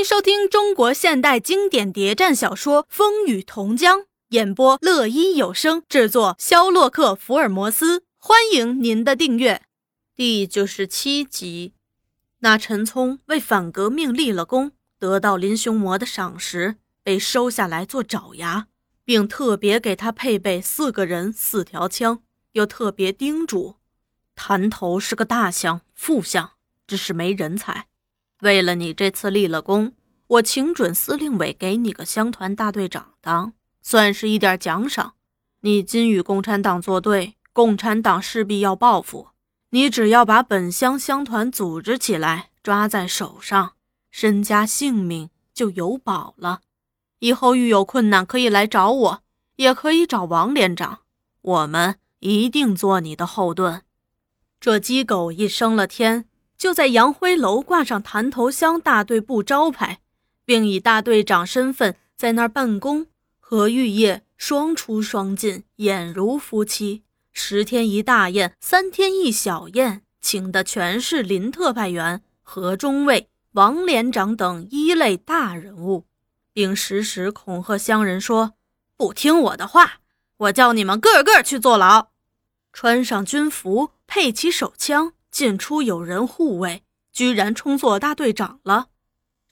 迎收听中国现代经典谍战小说《风雨同江》，演播乐一有声，制作肖洛克福尔摩斯。欢迎您的订阅。第九十七集，那陈聪为反革命立了功，得到林雄魔的赏识，被收下来做爪牙，并特别给他配备四个人、四条枪，又特别叮嘱：滩头是个大项、副项，只是没人才。为了你这次立了功，我请准司令委给你个乡团大队长当，算是一点奖赏。你今与共产党作对，共产党势必要报复。你只要把本乡乡团组织起来，抓在手上，身家性命就有保了。以后遇有困难，可以来找我，也可以找王连长，我们一定做你的后盾。这鸡狗一升了天。就在杨辉楼挂上潭头乡大队部招牌，并以大队长身份在那儿办公，和玉叶双出双进，俨如夫妻。十天一大宴，三天一小宴，请的全是林特派员、何中尉、王连长等一类大人物，并时时恐吓乡人说：“不听我的话，我叫你们个个去坐牢。”穿上军服，配起手枪。进出有人护卫，居然充作大队长了。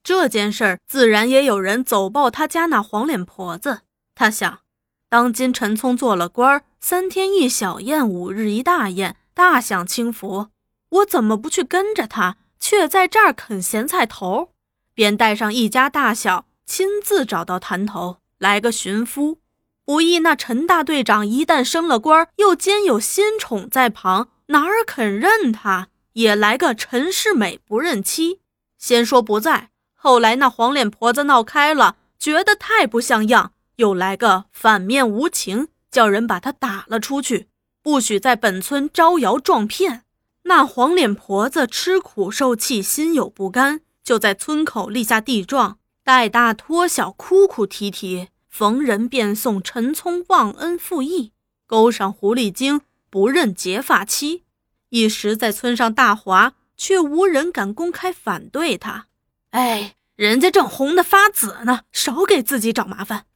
这件事儿自然也有人走报他家那黄脸婆子。他想，当今陈聪做了官，三天一小宴，五日一大宴，大享清福。我怎么不去跟着他，却在这儿啃咸菜头？便带上一家大小，亲自找到潭头，来个寻夫。不意那陈大队长一旦升了官，又兼有新宠在旁。哪儿肯认他？也来个陈世美不认妻。先说不在，后来那黄脸婆子闹开了，觉得太不像样，又来个反面无情，叫人把他打了出去，不许在本村招摇撞骗。那黄脸婆子吃苦受气，心有不甘，就在村口立下地状，带大托小，哭哭啼啼，逢人便送陈聪忘恩负义，勾上狐狸精。不认结发妻，一时在村上大哗，却无人敢公开反对他。哎，人家正红得发紫呢，少给自己找麻烦。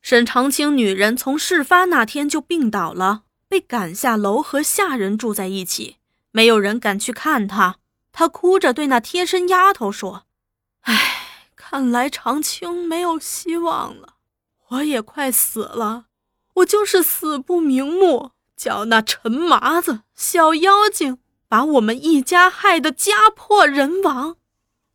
沈长青女人从事发那天就病倒了，被赶下楼和下人住在一起，没有人敢去看她。她哭着对那贴身丫头说：“哎，看来长青没有希望了，我也快死了，我就是死不瞑目。”叫那陈麻子小妖精把我们一家害得家破人亡。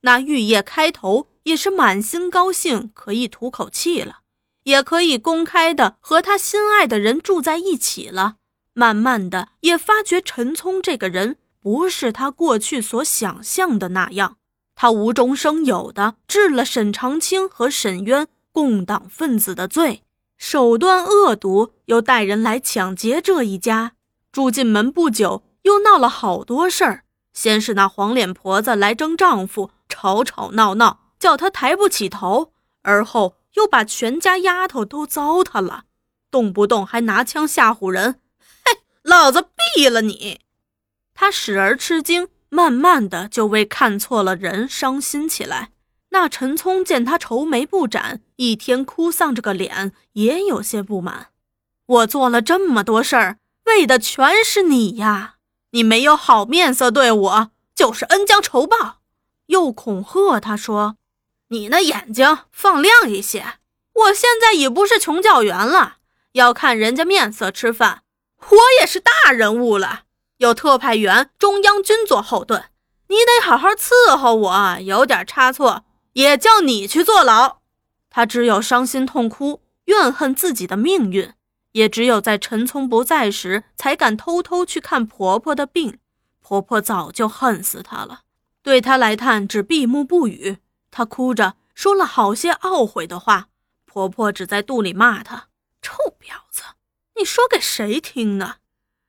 那玉叶开头也是满心高兴，可以吐口气了，也可以公开的和他心爱的人住在一起了。慢慢的，也发觉陈聪这个人不是他过去所想象的那样。他无中生有的治了沈长清和沈渊共党分子的罪。手段恶毒，又带人来抢劫这一家。住进门不久，又闹了好多事儿。先是那黄脸婆子来争丈夫，吵吵闹闹，叫他抬不起头；而后又把全家丫头都糟蹋了，动不动还拿枪吓唬人。嘿，老子毙了你！他时而吃惊，慢慢的就为看错了人伤心起来。那陈聪见他愁眉不展，一天哭丧着个脸，也有些不满。我做了这么多事儿，为的全是你呀！你没有好面色对我，就是恩将仇报。又恐吓他说：“你那眼睛放亮一些，我现在已不是穷教员了，要看人家面色吃饭。我也是大人物了，有特派员、中央军做后盾，你得好好伺候我。有点差错。”也叫你去坐牢，他只有伤心痛哭，怨恨自己的命运，也只有在陈聪不在时，才敢偷偷去看婆婆的病。婆婆早就恨死他了，对他来探只闭目不语。他哭着说了好些懊悔的话，婆婆只在肚里骂他：“臭婊子，你说给谁听呢？”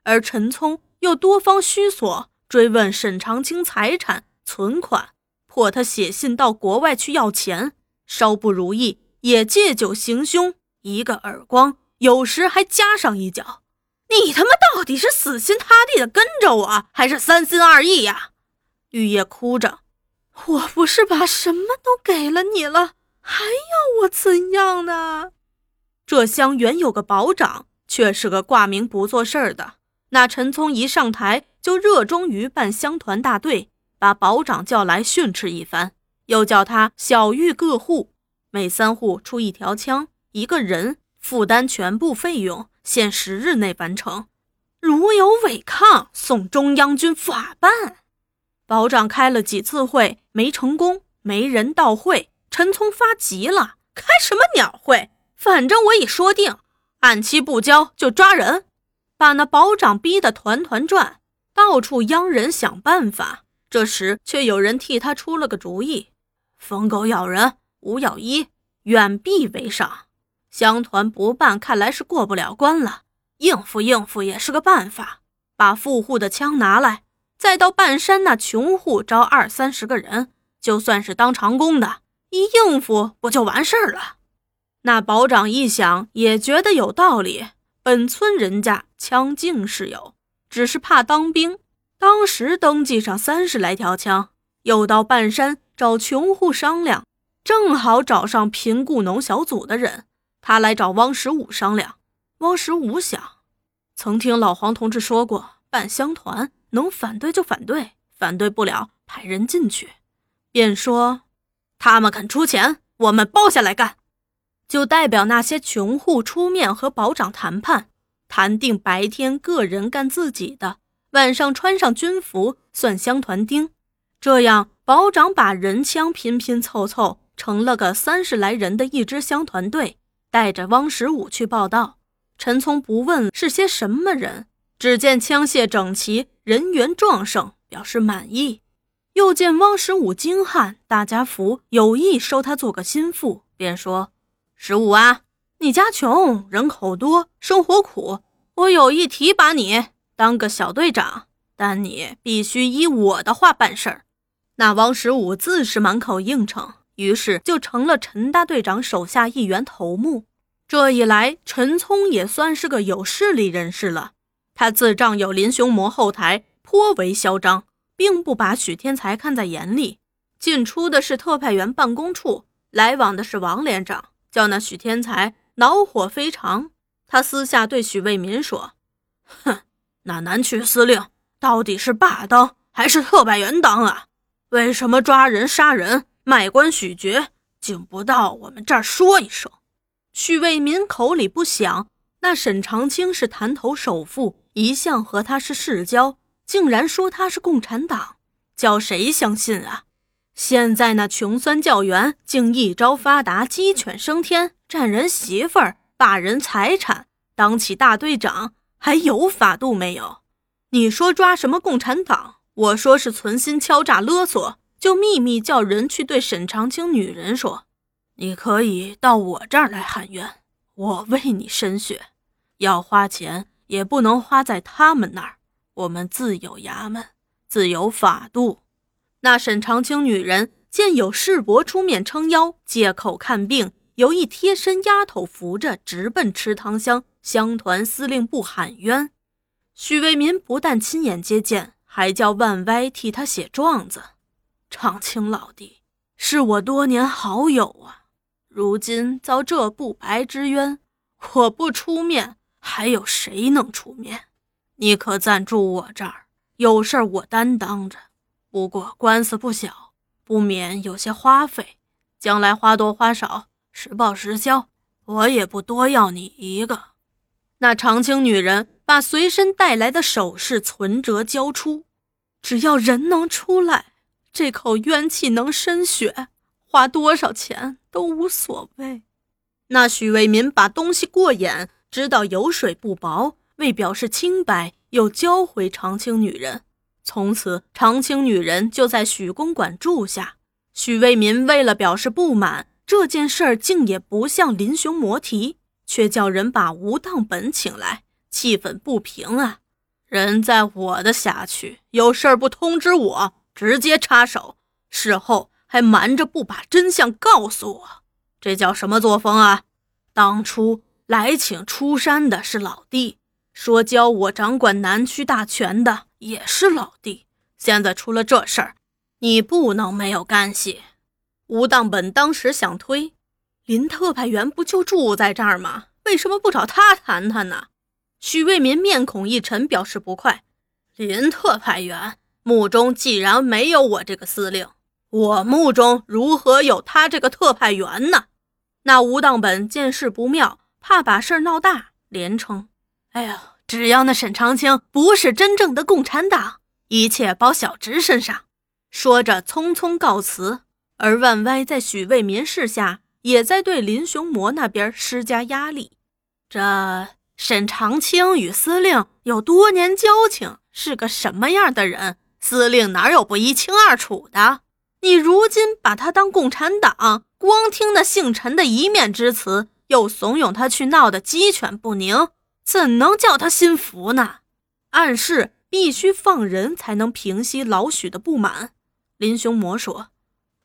而陈聪又多方虚索，追问沈长清财产存款。迫他写信到国外去要钱，稍不如意也借酒行凶，一个耳光，有时还加上一脚。你他妈到底是死心塌地的跟着我，还是三心二意呀？玉叶哭着，我不是把什么都给了你了，还要我怎样呢？这乡原有个保长，却是个挂名不做事儿的。那陈聪一上台就热衷于办乡团大队，把保长叫来训斥一番，又叫他小谕各户，每三户出一条枪，一个人负担全部费用，限十日内完成。如有违抗，送中央军法办。保长开了几次会没成功，没人到会。陈聪发急了，开什么鸟会？反正我已说定，按期不交就抓人，把那保长逼得团团转，到处央人想办法。这时却有人替他出了个主意：疯狗咬人，五咬一，远避为上。乡团不办，看来是过不了关了。应付应付也是个办法，把富户的枪拿来。再到半山那穷户招二三十个人，就算是当长工的，一应付不就完事儿了？那保长一想，也觉得有道理。本村人家枪境是有，只是怕当兵。当时登记上三十来条枪，又到半山找穷户商量，正好找上贫雇农小组的人。他来找汪十五商量。汪十五想，曾听老黄同志说过，办乡团。能反对就反对，反对不了派人进去，便说他们肯出钱，我们包下来干。就代表那些穷户出面和保长谈判，谈定白天个人干自己的，晚上穿上军服算乡团丁。这样保长把人枪拼拼凑凑，成了个三十来人的一支乡团队，带着汪十五去报道。陈聪不问是些什么人。只见枪械整齐，人员壮盛，表示满意。又见汪十五精悍，大家福，有意收他做个心腹，便说：“十五啊，你家穷，人口多，生活苦，我有意提拔你当个小队长，但你必须依我的话办事儿。”那汪十五自是满口应承，于是就成了陈大队长手下一员头目。这一来，陈聪也算是个有势力人士了。他自仗有林雄魔后台，颇为嚣张，并不把许天才看在眼里。进出的是特派员办公处，来往的是王连长，叫那许天才恼火非常。他私下对许卫民说：“哼，那南区司令到底是霸当还是特派员当啊？为什么抓人杀人、卖官许爵，竟不到我们这儿说一声？”许卫民口里不想，那沈长清是潭头首富。一向和他是世交，竟然说他是共产党，叫谁相信啊？现在那穷酸教员竟一朝发达，鸡犬升天，占人媳妇儿，霸人财产，当起大队长，还有法度没有？你说抓什么共产党？我说是存心敲诈勒索，就秘密叫人去对沈长清女人说：“你可以到我这儿来喊冤，我为你申血，要花钱。”也不能花在他们那儿。我们自有衙门，自有法度。那沈长清女人见有世伯出面撑腰，借口看病，由一贴身丫头扶着，直奔池塘乡乡团司令部喊冤。许为民不但亲眼接见，还叫万歪替他写状子。长青老弟是我多年好友啊，如今遭这不白之冤，我不出面。还有谁能出面？你可暂住我这儿，有事儿我担当着。不过官司不小，不免有些花费。将来花多花少，实报实销，我也不多要你一个。那长青女人把随身带来的首饰存折交出，只要人能出来，这口冤气能渗血，花多少钱都无所谓。那许为民把东西过眼。知道油水不薄，为表示清白，又交回长青女人。从此，长青女人就在许公馆住下。许为民为了表示不满，这件事儿竟也不向林雄魔提，却叫人把吴当本请来，气愤不平啊！人在我的辖区，有事儿不通知我，直接插手，事后还瞒着不把真相告诉我，这叫什么作风啊？当初。来请出山的是老弟，说教我掌管南区大权的也是老弟。现在出了这事儿，你不能没有干系。吴当本当时想推，林特派员不就住在这儿吗？为什么不找他谈谈呢？许卫民面孔一沉，表示不快。林特派员墓中既然没有我这个司令，我墓中如何有他这个特派员呢？那吴当本见势不妙，怕把事儿闹大，连称：“哎呀，只要那沈长清不是真正的共产党，一切包小侄身上。”说着，匆匆告辞。而万歪在许卫民示下，也在对林雄模那边施加压力。这沈长清与司令有多年交情，是个什么样的人？司令哪有不一清二楚的？你如今把他当共产党，光听那姓陈的一面之词，又怂恿他去闹得鸡犬不宁，怎能叫他心服呢？暗示必须放人才能平息老许的不满。林雄模说。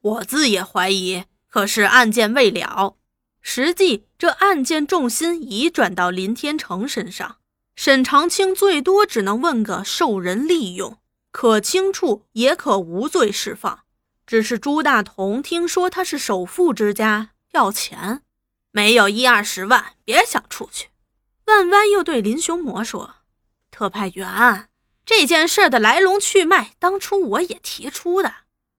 我自也怀疑，可是案件未了。实际这案件重心已转到林天成身上，沈长清最多只能问个受人利用，可轻处也可无罪释放。只是朱大同听说他是首富之家，要钱，没有一二十万，别想出去。万湾又对林雄模说：“特派员，这件事的来龙去脉，当初我也提出的。”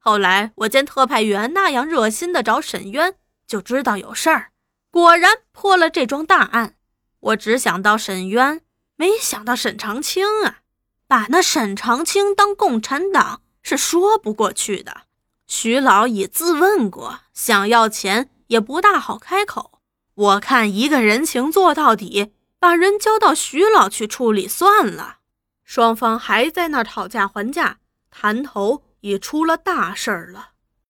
后来我见特派员那样热心的找沈渊，就知道有事儿，果然破了这桩大案。我只想到沈渊，没想到沈长清啊！把那沈长清当共产党是说不过去的。徐老已自问过，想要钱也不大好开口。我看一个人情做到底，把人交到徐老去处理算了。双方还在那讨价还价，谈头。也出了大事儿了。